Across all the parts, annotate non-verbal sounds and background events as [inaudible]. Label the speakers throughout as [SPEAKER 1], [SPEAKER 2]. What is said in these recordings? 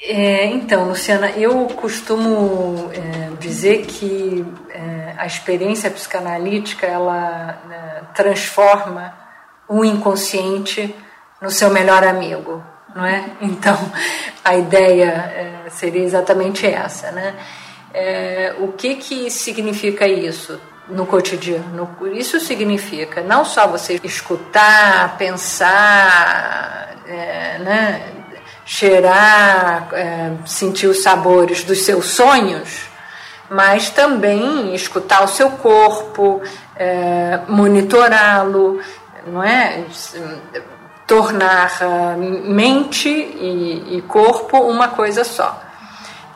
[SPEAKER 1] É, então, Luciana, eu costumo é, dizer que é, a experiência psicanalítica ela né, transforma o inconsciente no seu melhor amigo, não é? Então, a ideia é, seria exatamente essa, né? É, o que que significa isso no cotidiano? Isso significa não só você escutar, pensar, é, né? Cheirar, é, sentir os sabores dos seus sonhos, mas também escutar o seu corpo, é, monitorá-lo, não é? Tornar mente e, e corpo uma coisa só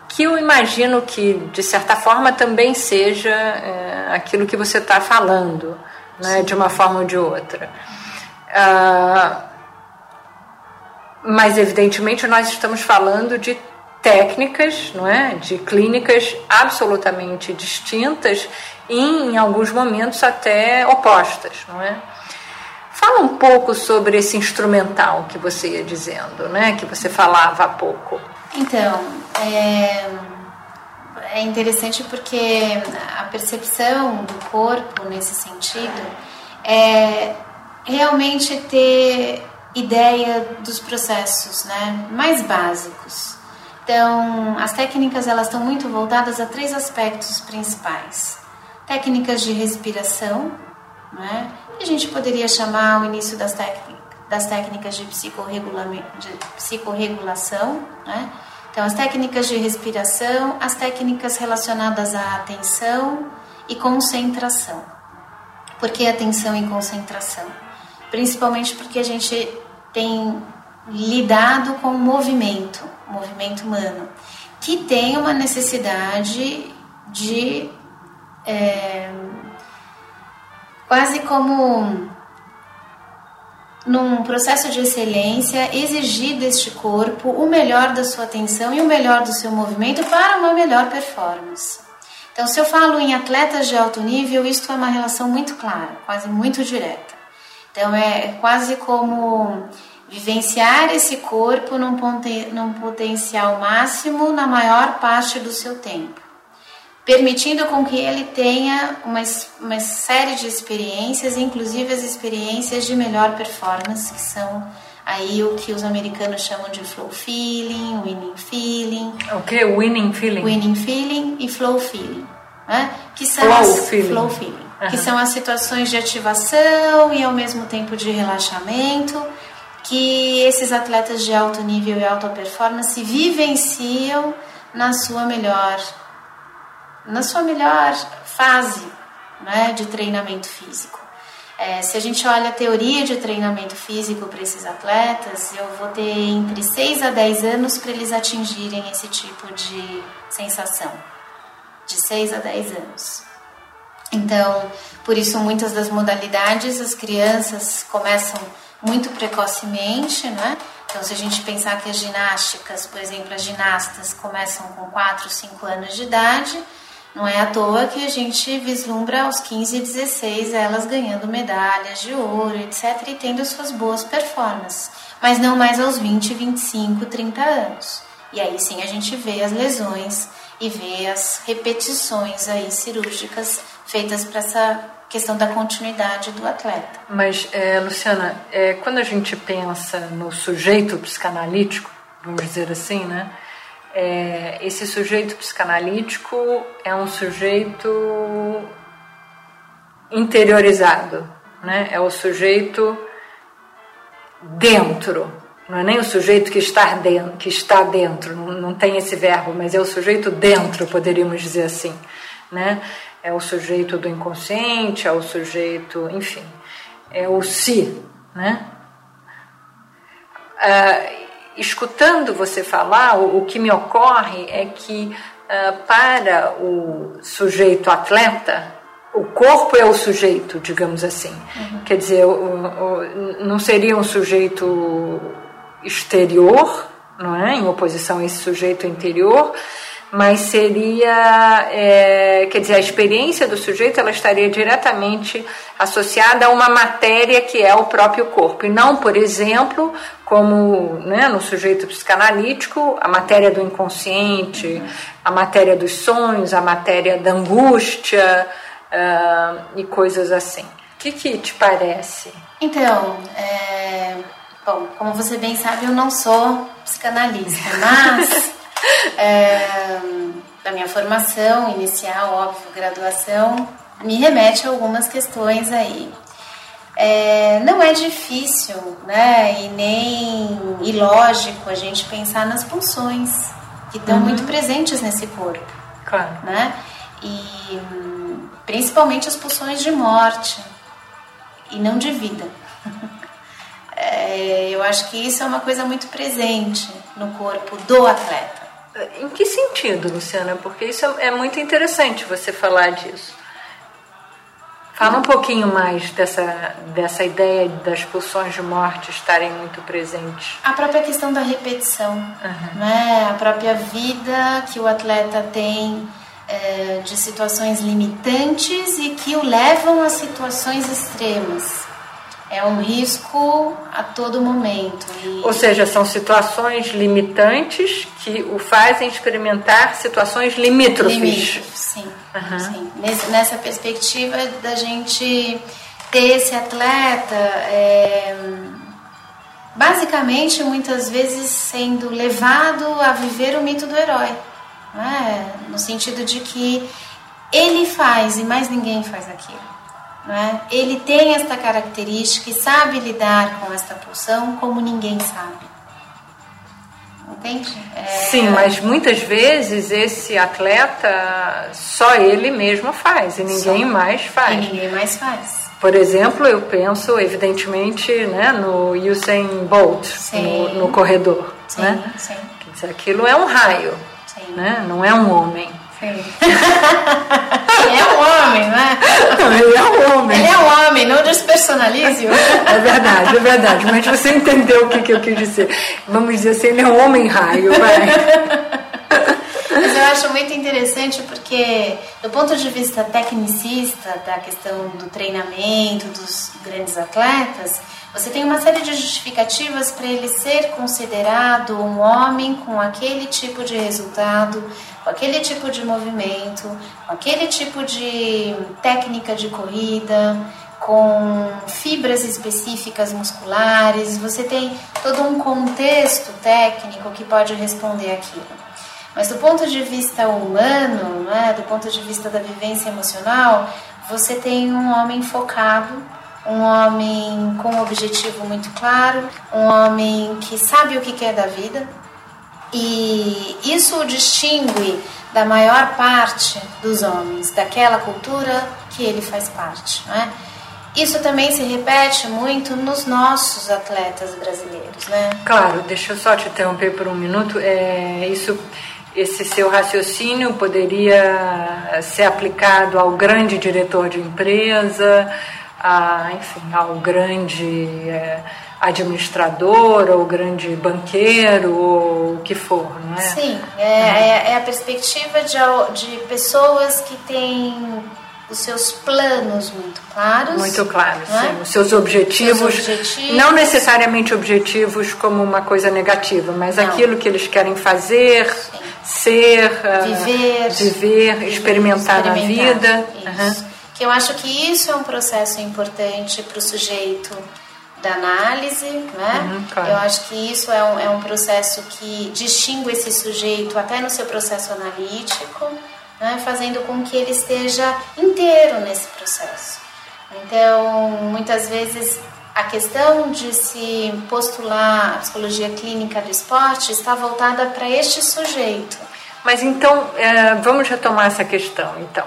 [SPEAKER 1] que eu imagino que, de certa forma, também seja é, aquilo que você está falando, né, de uma forma ou de outra. Ah, mas, evidentemente, nós estamos falando de técnicas, não é? de clínicas absolutamente distintas e, em alguns momentos, até opostas. Não é? Fala um pouco sobre esse instrumental que você ia dizendo, né? que você falava há pouco.
[SPEAKER 2] Então, é, é interessante porque a percepção do corpo nesse sentido é realmente ter ideia dos processos né, mais básicos. Então, as técnicas elas estão muito voltadas a três aspectos principais: técnicas de respiração, né, que a gente poderia chamar o início das, das técnicas de, de psicorregulação, né? Então, as técnicas de respiração, as técnicas relacionadas à atenção e concentração. Por que atenção e concentração? Principalmente porque a gente tem lidado com o movimento, o movimento humano, que tem uma necessidade de é, quase como num processo de excelência, exigir deste corpo o melhor da sua atenção e o melhor do seu movimento para uma melhor performance. Então, se eu falo em atletas de alto nível, isto é uma relação muito clara, quase muito direta. Então é quase como vivenciar esse corpo num, num potencial máximo na maior parte do seu tempo, permitindo com que ele tenha uma, uma série de experiências, inclusive as experiências de melhor performance, que são aí o que os americanos chamam de flow feeling, winning feeling.
[SPEAKER 1] O que? Winning feeling?
[SPEAKER 2] Winning feeling e flow feeling. Né?
[SPEAKER 1] Que são flow as, feeling.
[SPEAKER 2] Flow feeling uhum. que são as situações de ativação e ao mesmo tempo de relaxamento, que esses atletas de alto nível e alta performance vivenciam na sua melhor na sua melhor fase né, de treinamento físico. É, se a gente olha a teoria de treinamento físico para esses atletas, eu vou ter entre 6 a 10 anos para eles atingirem esse tipo de sensação. De 6 a 10 anos. Então, por isso, muitas das modalidades as crianças começam muito precocemente, né? Então, se a gente pensar que as ginásticas, por exemplo, as ginastas começam com 4, 5 anos de idade, não é à toa que a gente vislumbra aos 15 e 16 elas ganhando medalhas de ouro, etc., e tendo suas boas performances, mas não mais aos 20, 25, 30 anos. E aí sim a gente vê as lesões e vê as repetições aí cirúrgicas feitas para essa questão da continuidade do atleta.
[SPEAKER 1] Mas, é, Luciana, é, quando a gente pensa no sujeito psicanalítico, vamos dizer assim, né? É, esse sujeito psicanalítico é um sujeito interiorizado, né? É o sujeito dentro, não é nem o sujeito que está dentro, que está dentro não, não tem esse verbo, mas é o sujeito dentro, poderíamos dizer assim, né? é o sujeito do inconsciente, é o sujeito, enfim, é o si, né? Uh, escutando você falar, o, o, que me ocorre é que uh, para o sujeito atleta, o corpo é o sujeito, digamos assim. Uhum. Quer dizer, o, o, não seria um sujeito exterior, não é? Em oposição a esse sujeito interior, mas seria, é, quer dizer, a experiência do sujeito ela estaria diretamente associada a uma matéria que é o próprio corpo, e não, por exemplo, como né, no sujeito psicanalítico, a matéria do inconsciente, a matéria dos sonhos, a matéria da angústia uh, e coisas assim. O que, que te parece?
[SPEAKER 2] Então, é, bom, como você bem sabe, eu não sou psicanalista, mas [laughs] é, da minha formação inicial, óbvio, graduação, me remete a algumas questões aí. É, não é difícil, né, e nem ilógico a gente pensar nas pulsões que estão uhum. muito presentes nesse corpo,
[SPEAKER 1] claro.
[SPEAKER 2] né? E principalmente as pulsões de morte e não de vida. [laughs] É, eu acho que isso é uma coisa muito presente no corpo do atleta.
[SPEAKER 1] Em que sentido, Luciana? Porque isso é muito interessante você falar disso. Fala um pouquinho mais dessa, dessa ideia das pulsões de morte estarem muito presentes.
[SPEAKER 2] A própria questão da repetição, uhum. né? a própria vida que o atleta tem é, de situações limitantes e que o levam a situações extremas é um risco a todo momento.
[SPEAKER 1] E... Ou seja, são situações limitantes que o fazem experimentar situações limítrofes.
[SPEAKER 2] Limítrofes, sim. Uhum. sim. Nessa perspectiva da gente ter esse atleta, é, basicamente, muitas vezes sendo levado a viver o mito do herói. Né? No sentido de que ele faz e mais ninguém faz aquilo. Né? Ele tem esta característica e sabe lidar com esta pulsão como ninguém sabe. Entende?
[SPEAKER 1] É... Sim, mas muitas vezes esse atleta só ele mesmo faz e ninguém só. mais faz.
[SPEAKER 2] E ninguém mais faz.
[SPEAKER 1] Por exemplo, eu penso evidentemente né, no Usain Bolt, no, no, corredor.
[SPEAKER 2] Sim,
[SPEAKER 1] né?
[SPEAKER 2] sim.
[SPEAKER 1] Quer dizer, aquilo é um raio, sim. né? não é um homem.
[SPEAKER 2] Ele é um homem, né?
[SPEAKER 1] Ele é um homem.
[SPEAKER 2] Ele é um homem, não despersonalize-o.
[SPEAKER 1] É verdade, é verdade. Mas você entendeu o que, que eu quis dizer. Vamos dizer assim, ele é um homem raio, vai.
[SPEAKER 2] Mas eu acho muito interessante porque, do ponto de vista tecnicista, da questão do treinamento dos grandes atletas, você tem uma série de justificativas para ele ser considerado um homem com aquele tipo de resultado, com aquele tipo de movimento, com aquele tipo de técnica de corrida, com fibras específicas musculares. Você tem todo um contexto técnico que pode responder aquilo. Mas do ponto de vista humano, né, do ponto de vista da vivência emocional, você tem um homem focado um homem com um objetivo muito claro, um homem que sabe o que quer da vida. E isso o distingue da maior parte dos homens, daquela cultura que ele faz parte. Não é? Isso também se repete muito nos nossos atletas brasileiros, né?
[SPEAKER 1] Claro, deixa eu só te interromper por um minuto. É, isso, esse seu raciocínio poderia ser aplicado ao grande diretor de empresa, a, enfim, ao grande é, administrador, ou grande banqueiro, ou o que for, não é?
[SPEAKER 2] Sim, é, é, é a perspectiva de, de pessoas que têm os seus planos muito claros.
[SPEAKER 1] Muito claros, é? sim. Os seus objetivos, seus objetivos, Não necessariamente objetivos como uma coisa negativa, mas não. aquilo que eles querem fazer, sim. ser,
[SPEAKER 2] viver,
[SPEAKER 1] uh, viver, experimentar, experimentar na vida.
[SPEAKER 2] Isso. Uhum que eu acho que isso é um processo importante para o sujeito da análise, né? Uhum, claro. Eu acho que isso é um, é um processo que distingue esse sujeito até no seu processo analítico, né? fazendo com que ele esteja inteiro nesse processo. Então, muitas vezes a questão de se postular a psicologia clínica do esporte está voltada para este sujeito.
[SPEAKER 1] Mas então, é, vamos retomar essa questão, então.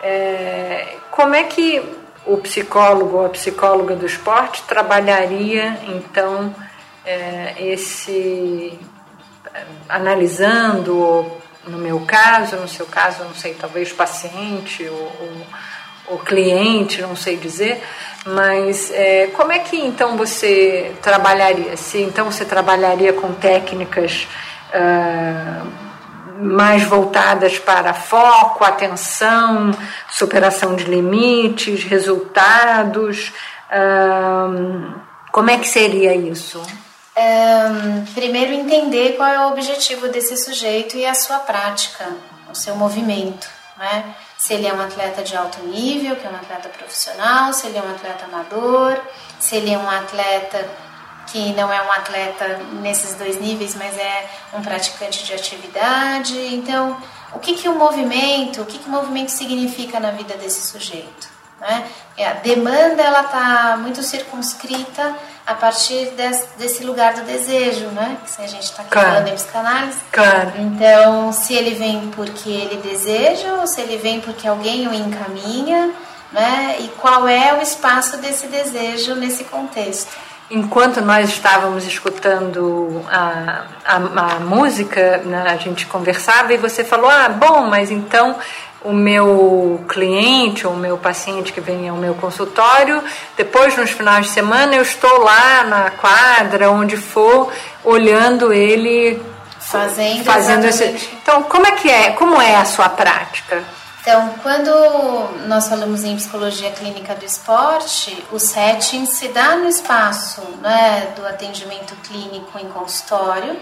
[SPEAKER 1] É, como é que o psicólogo ou a psicóloga do esporte trabalharia então é, esse analisando no meu caso, no seu caso, não sei, talvez paciente ou, ou, cliente, não sei dizer, mas é, como é que então você trabalharia? Se então você trabalharia com técnicas uh, mais voltadas para foco, atenção, superação de limites, resultados. como é que seria isso?
[SPEAKER 2] Um, primeiro entender qual é o objetivo desse sujeito e a sua prática, o seu movimento, né? Se ele é um atleta de alto nível, que é um atleta profissional, se ele é um atleta amador, se ele é um atleta que não é um atleta nesses dois níveis, mas é um praticante de atividade. Então, o que, que o movimento, o que, que o movimento significa na vida desse sujeito? Né? A demanda ela está muito circunscrita a partir desse, desse, lugar do desejo, né? Que a gente está claro. falando em psicanálise.
[SPEAKER 1] Claro.
[SPEAKER 2] Então, se ele vem porque ele deseja ou se ele vem porque alguém o encaminha, né? E qual é o espaço desse desejo nesse contexto?
[SPEAKER 1] Enquanto nós estávamos escutando a, a, a música, né, a gente conversava e você falou: Ah, bom, mas então o meu cliente ou o meu paciente que vem ao meu consultório, depois nos finais de semana eu estou lá na quadra, onde for, olhando ele
[SPEAKER 2] fazendo,
[SPEAKER 1] fazendo esse. Então, como é que é? Como é a sua prática?
[SPEAKER 2] Então, quando nós falamos em psicologia clínica do esporte, o setting se dá no espaço né, do atendimento clínico em consultório,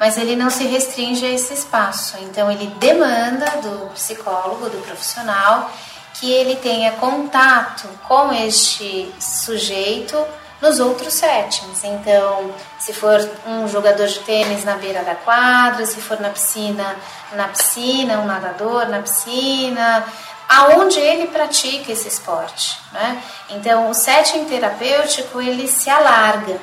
[SPEAKER 2] mas ele não se restringe a esse espaço. Então, ele demanda do psicólogo, do profissional, que ele tenha contato com este sujeito nos outros settings. Então, se for um jogador de tênis na beira da quadra, se for na piscina, na piscina, um nadador na piscina, aonde ele pratica esse esporte, né? Então, o setting terapêutico ele se alarga.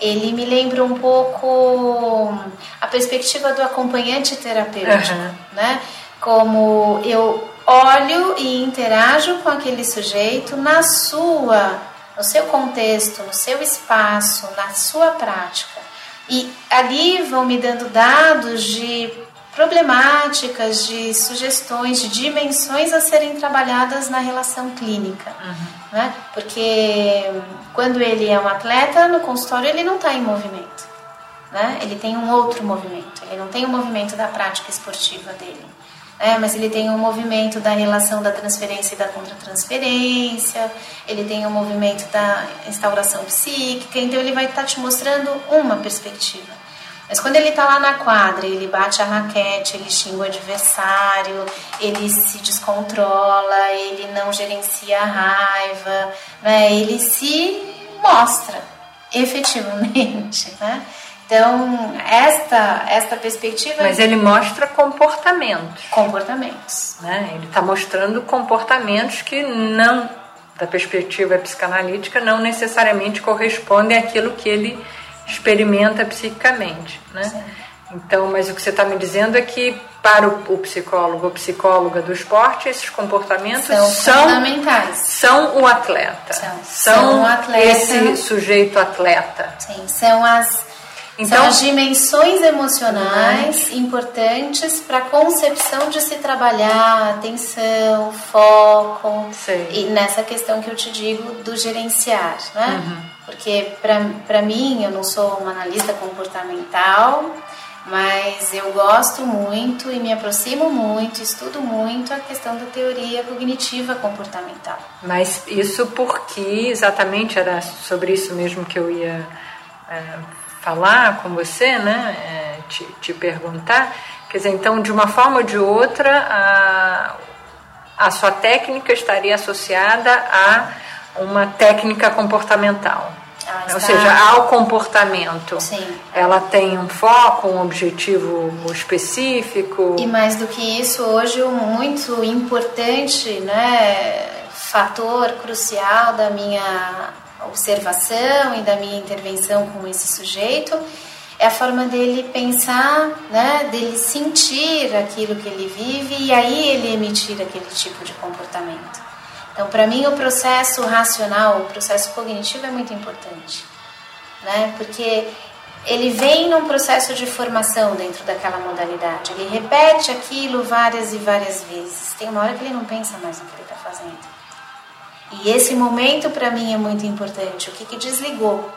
[SPEAKER 2] Ele me lembra um pouco a perspectiva do acompanhante terapêutico, uhum. né? Como eu olho e interajo com aquele sujeito na sua no seu contexto, no seu espaço, na sua prática. E ali vão me dando dados de problemáticas, de sugestões, de dimensões a serem trabalhadas na relação clínica. Uhum. Né? Porque quando ele é um atleta, no consultório ele não está em movimento. Né? Ele tem um outro movimento, ele não tem o movimento da prática esportiva dele é, mas ele tem um movimento da relação da transferência e da contratransferência, ele tem um movimento da instauração psíquica, então ele vai estar tá te mostrando uma perspectiva. Mas quando ele está lá na quadra, ele bate a raquete, ele xinga o adversário, ele se descontrola, ele não gerencia a raiva, né? ele se mostra efetivamente. [laughs] Né? Então, esta, esta perspectiva.
[SPEAKER 1] Mas ele mostra comportamentos.
[SPEAKER 2] Comportamentos.
[SPEAKER 1] Né? Ele está mostrando comportamentos que não, da perspectiva psicanalítica, não necessariamente correspondem àquilo que ele experimenta psiquicamente. Né? Então, mas o que você está me dizendo é que para o, psicólogo ou psicóloga do esporte, esses comportamentos
[SPEAKER 2] são, são fundamentais.
[SPEAKER 1] São o atleta. São,
[SPEAKER 2] são, são o atleta.
[SPEAKER 1] esse sujeito atleta.
[SPEAKER 2] Sim, são as então, São as dimensões emocionais importantes para a concepção de se trabalhar atenção, foco.
[SPEAKER 1] Sei.
[SPEAKER 2] E nessa questão que eu te digo do gerenciar, né? Uhum. Porque para mim, eu não sou uma analista comportamental, mas eu gosto muito e me aproximo muito, estudo muito a questão da teoria cognitiva comportamental.
[SPEAKER 1] Mas isso porque exatamente era sobre isso mesmo que eu ia é, falar com você, né, é, te, te, perguntar. Quer dizer, então, de uma forma ou de outra, a, a sua técnica estaria associada a uma técnica comportamental.
[SPEAKER 2] Ah,
[SPEAKER 1] Ou seja, ao comportamento.
[SPEAKER 2] Sim.
[SPEAKER 1] Ela tem um foco, um objetivo específico.
[SPEAKER 2] E mais do que isso, hoje um muito importante né, fator crucial da minha observação e da minha intervenção com esse sujeito é a forma dele pensar, né, dele sentir aquilo que ele vive e aí ele emitir aquele tipo de comportamento. Então, para mim, o processo racional, o processo cognitivo é muito importante, né, porque ele vem num processo de formação dentro daquela modalidade. Ele repete aquilo várias e várias vezes. Tem uma hora que ele não pensa mais no que ele está fazendo. E esse momento para mim é muito importante. O que, que desligou?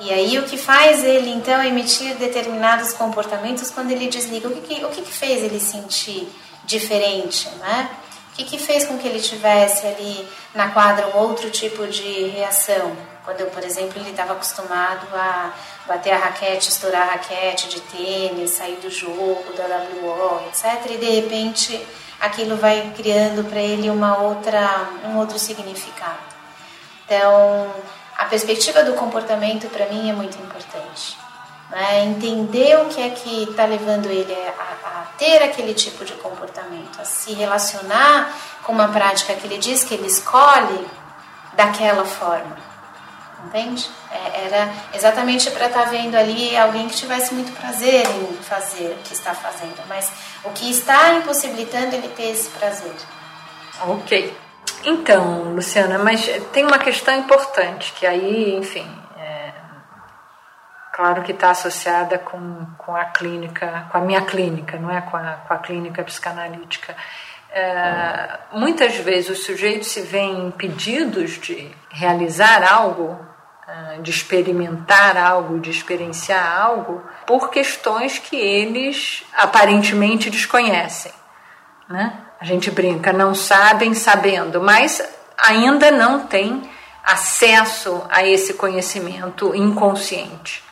[SPEAKER 2] E aí o que faz ele então emitir determinados comportamentos quando ele desliga? O que, que o que, que fez ele sentir diferente, né? O que, que fez com que ele tivesse ali na quadra um outro tipo de reação? Quando, por exemplo, ele estava acostumado a bater a raquete, estourar a raquete de tênis, sair do jogo, da WO, etc. E de repente aquilo vai criando para ele uma outra, um outro significado. Então, a perspectiva do comportamento para mim é muito importante. Né? Entender o que é que está levando ele a, a, ter aquele tipo de comportamento, a se relacionar com uma prática que ele diz que ele escolhe daquela forma. Entende? É, era exatamente para estar tá vendo ali alguém que tivesse muito prazer em fazer o que está fazendo, mas o que está impossibilitando ele ter esse prazer.
[SPEAKER 1] Ok. Então, Luciana, mas tem uma questão importante que aí, enfim, é, claro que está associada com, com a clínica, com a minha clínica, não é com a, com a clínica psicanalítica. É, muitas vezes os sujeitos se veem impedidos de realizar algo, de experimentar algo, de experienciar algo, por questões que eles aparentemente desconhecem. Né? A gente brinca, não sabem sabendo, mas ainda não tem acesso a esse conhecimento inconsciente.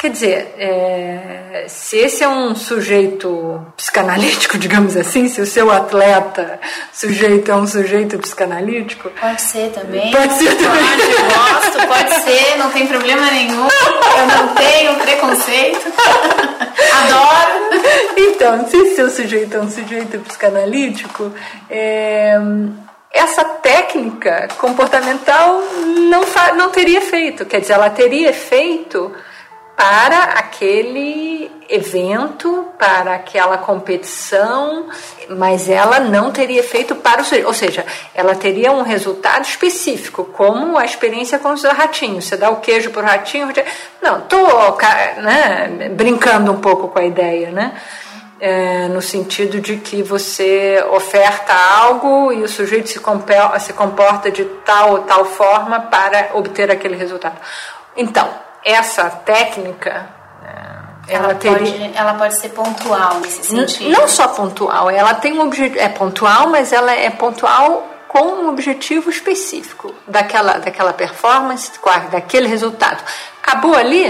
[SPEAKER 1] Quer dizer, é, se esse é um sujeito psicanalítico, [laughs] digamos assim, se o seu atleta sujeito é um sujeito psicanalítico.
[SPEAKER 2] Pode ser também.
[SPEAKER 1] Pode ser também.
[SPEAKER 2] Pode, gosto, pode ser, não tem problema nenhum. Eu não tenho preconceito. [laughs] Adoro.
[SPEAKER 1] Então, se o seu sujeito é um sujeito psicanalítico, é, essa técnica comportamental não, não teria feito. Quer dizer, ela teria feito para aquele evento, para aquela competição, mas ela não teria feito para o sujeito. Ou seja, ela teria um resultado específico, como a experiência com os ratinhos. Você dá o queijo para o ratinho, não, estou né, brincando um pouco com a ideia, né? É, no sentido de que você oferta algo e o sujeito se, se comporta de tal ou tal forma para obter aquele resultado. Então, essa técnica
[SPEAKER 2] ela, ela, teria... pode, ela pode ser pontual nesse sentido.
[SPEAKER 1] Não só pontual, ela tem um objetivo, é pontual, mas ela é pontual com um objetivo específico daquela, daquela performance, daquele resultado. Acabou ali?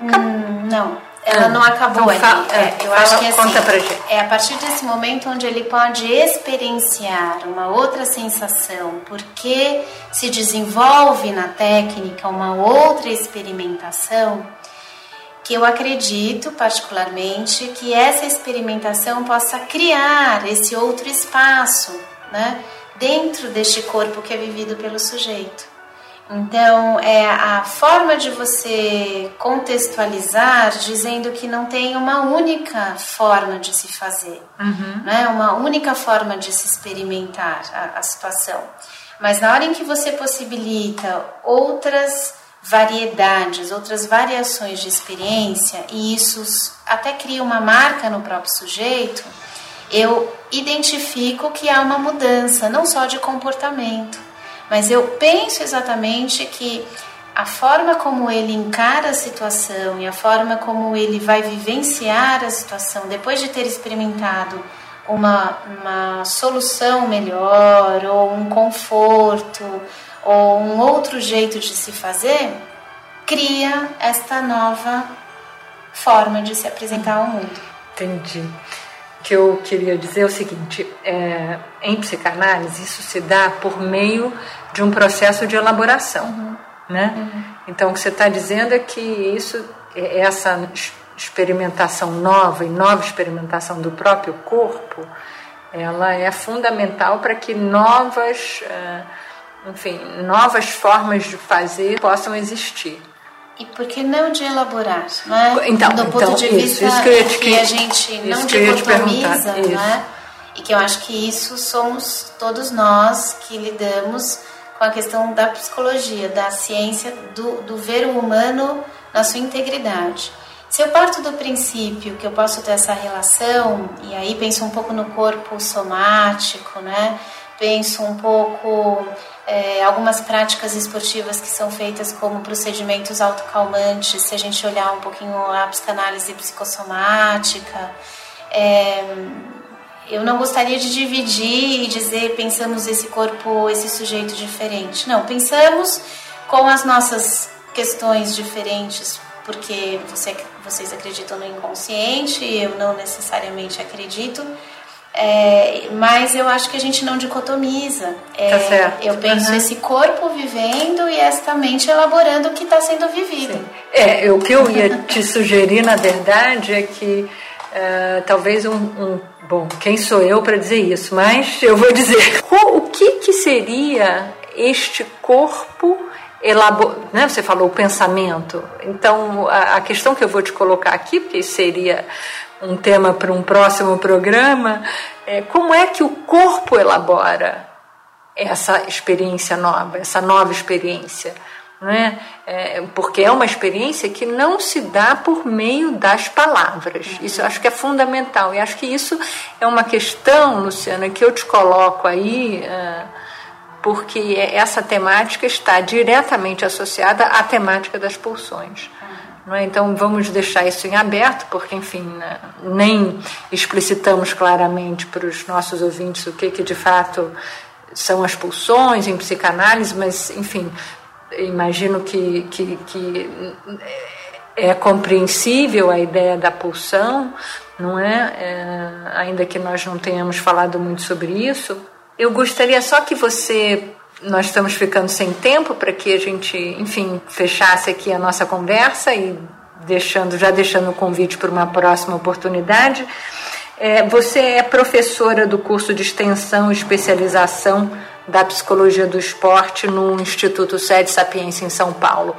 [SPEAKER 2] Hum, não. Ela não acabou então, ali. É, eu
[SPEAKER 1] fala,
[SPEAKER 2] acho que assim,
[SPEAKER 1] conta pra gente.
[SPEAKER 2] é a partir desse momento onde ele pode experienciar uma outra sensação, porque se desenvolve na técnica uma outra experimentação, que eu acredito particularmente que essa experimentação possa criar esse outro espaço, né, dentro deste corpo que é vivido pelo sujeito. Então, é a forma de você contextualizar dizendo que não tem uma única forma de se fazer, uhum. né? uma única forma de se experimentar a, a situação. Mas na hora em que você possibilita outras variedades, outras variações de experiência, e isso até cria uma marca no próprio sujeito, eu identifico que há uma mudança, não só de comportamento, mas eu penso exatamente que a forma como ele encara a situação e a forma como ele vai vivenciar a situação depois de ter experimentado uma, uma solução melhor, ou um conforto, ou um outro jeito de se fazer, cria esta nova forma de se apresentar ao mundo.
[SPEAKER 1] Entendi que eu queria dizer é o seguinte: é, em psicanálise, isso se dá por meio de um processo de elaboração. Uhum. Né? Uhum. Então, o que você está dizendo é que isso, é, essa experimentação nova e nova experimentação do próprio corpo, ela é fundamental para que novas, é, enfim, novas formas de fazer possam existir.
[SPEAKER 2] E por que não de elaborar, não é?
[SPEAKER 1] Então,
[SPEAKER 2] do ponto
[SPEAKER 1] então,
[SPEAKER 2] de
[SPEAKER 1] vista
[SPEAKER 2] isso, que, que, a gente não dicotomiza, não é? E que eu acho que isso somos todos nós que lidamos com a questão da psicologia, da ciência, do, do ver o humano na sua integridade. Se eu parto do princípio que eu posso ter essa relação, e aí penso um pouco no corpo somático, né? penso um pouco é, algumas práticas esportivas que são feitas como procedimentos autocalmantes, se a gente olhar um pouquinho a psicanálise psicossomática. É, eu não gostaria de dividir e dizer pensamos esse corpo, esse sujeito diferente. Não, pensamos com as nossas questões diferentes, porque você, vocês acreditam no inconsciente, eu não necessariamente acredito. É, mas eu acho que a gente não dicotomiza.
[SPEAKER 1] É, tá certo.
[SPEAKER 2] Eu penso uhum. esse corpo vivendo e esta mente elaborando o que está sendo vivido. Sim.
[SPEAKER 1] É, o que eu ia te sugerir, na verdade, é que uh, talvez um, um, Bom, quem sou eu para dizer isso? Mas eu vou dizer. [laughs] O que, que seria este corpo elabor... né? Você falou o pensamento. Então, a, a questão que eu vou te colocar aqui, porque seria um tema para um próximo programa, é como é que o corpo elabora essa experiência nova, essa nova experiência. Né? É, porque é uma experiência que não se dá por meio das palavras. Isso eu acho que é fundamental. E acho que isso é uma questão, Luciana, que eu te coloco aí, uh, porque essa temática está diretamente associada à temática das pulsões. É? Então vamos deixar isso em aberto, porque, enfim, né, nem explicitamos claramente para os nossos ouvintes o que, que de fato são as pulsões em psicanálise, mas, enfim, imagino que, que, que é compreensível a ideia da pulsão, não é? é? Ainda que nós não tenhamos falado muito sobre isso. Eu gostaria só que você nós estamos ficando sem tempo para que a gente, enfim, fechasse aqui a nossa conversa e deixando, já deixando o convite para uma próxima oportunidade. É, você é professora do curso de extensão e especialização da psicologia do esporte no Instituto Sede Sapiência em São Paulo.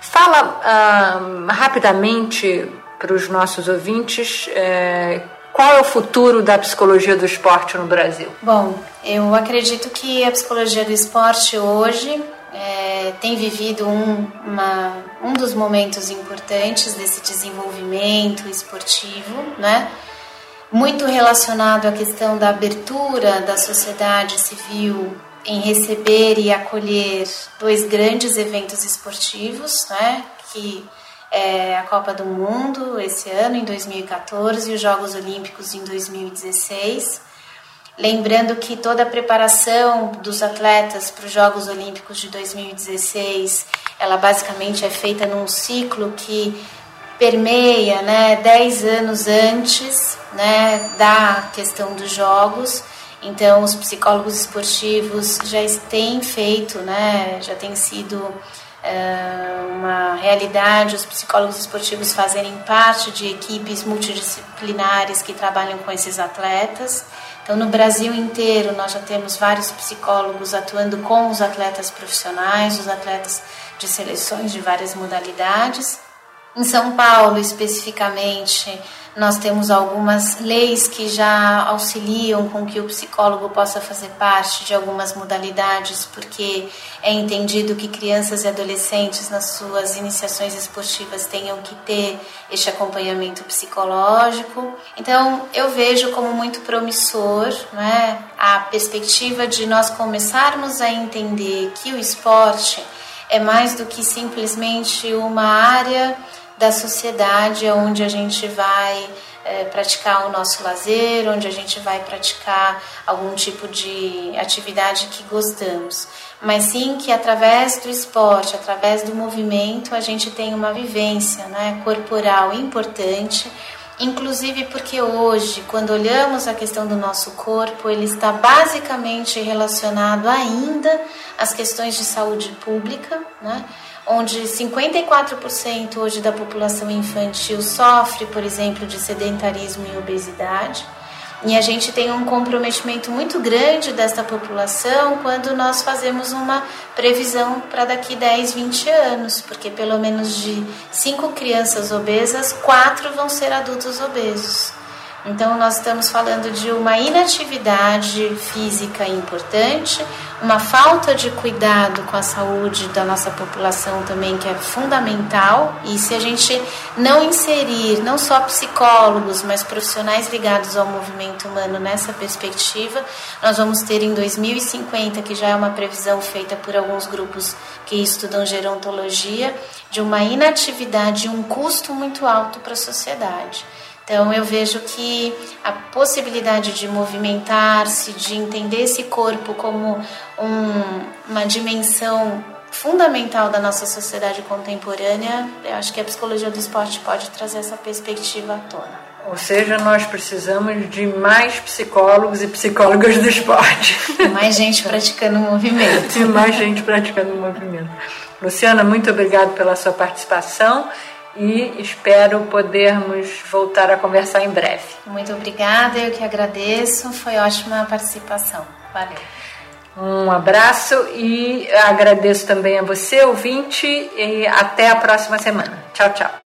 [SPEAKER 1] Fala ah, rapidamente para os nossos ouvintes é, qual é o futuro da psicologia do esporte no Brasil?
[SPEAKER 2] Bom, eu acredito que a psicologia do esporte hoje é, tem vivido um, uma, um dos momentos importantes desse desenvolvimento esportivo, né? Muito relacionado à questão da abertura da sociedade civil em receber e acolher dois grandes eventos esportivos, né? Que é, a Copa do Mundo esse ano, em 2014, e os Jogos Olímpicos em 2016. Lembrando que toda a preparação dos atletas para os Jogos Olímpicos de 2016, ela basicamente é feita num ciclo que permeia né, 10 anos antes né, da questão dos Jogos. Então, os psicólogos esportivos já têm feito, né, já tem sido é uma realidade os psicólogos esportivos fazerem parte de equipes multidisciplinares que trabalham com esses atletas. Então, no Brasil inteiro, nós já temos vários psicólogos atuando com os atletas profissionais, os atletas de seleções de várias modalidades. Em São Paulo, especificamente, nós temos algumas leis que já auxiliam com que o psicólogo possa fazer parte de algumas modalidades, porque é entendido que crianças e adolescentes nas suas iniciações esportivas tenham que ter este acompanhamento psicológico. Então, eu vejo como muito promissor né, a perspectiva de nós começarmos a entender que o esporte é mais do que simplesmente uma área da sociedade onde a gente vai é, praticar o nosso lazer, onde a gente vai praticar algum tipo de atividade que gostamos, mas sim que através do esporte, através do movimento, a gente tem uma vivência né, corporal importante. Inclusive porque hoje, quando olhamos a questão do nosso corpo, ele está basicamente relacionado ainda às questões de saúde pública, né? onde 54% hoje da população infantil sofre, por exemplo, de sedentarismo e obesidade. E a gente tem um comprometimento muito grande desta população quando nós fazemos uma previsão para daqui 10, 20 anos, porque pelo menos de 5 crianças obesas, 4 vão ser adultos obesos. Então, nós estamos falando de uma inatividade física importante, uma falta de cuidado com a saúde da nossa população também, que é fundamental. E se a gente não inserir não só psicólogos, mas profissionais ligados ao movimento humano nessa perspectiva, nós vamos ter em 2050, que já é uma previsão feita por alguns grupos que estudam gerontologia, de uma inatividade e um custo muito alto para a sociedade. Então eu vejo que a possibilidade de movimentar-se, de entender esse corpo como um, uma dimensão fundamental da nossa sociedade contemporânea, eu acho que a psicologia do esporte pode trazer essa perspectiva à tona.
[SPEAKER 1] Ou seja, nós precisamos de mais psicólogos e psicólogas do esporte. [laughs]
[SPEAKER 2] E mais gente praticando movimento.
[SPEAKER 1] E mais gente praticando movimento. Luciana, muito obrigada pela sua participação e espero podermos voltar a conversar em breve.
[SPEAKER 2] Muito obrigada, eu que agradeço, foi ótima a participação. Valeu.
[SPEAKER 1] Um abraço e agradeço também a você, ouvinte, e até a próxima semana. Tchau, tchau.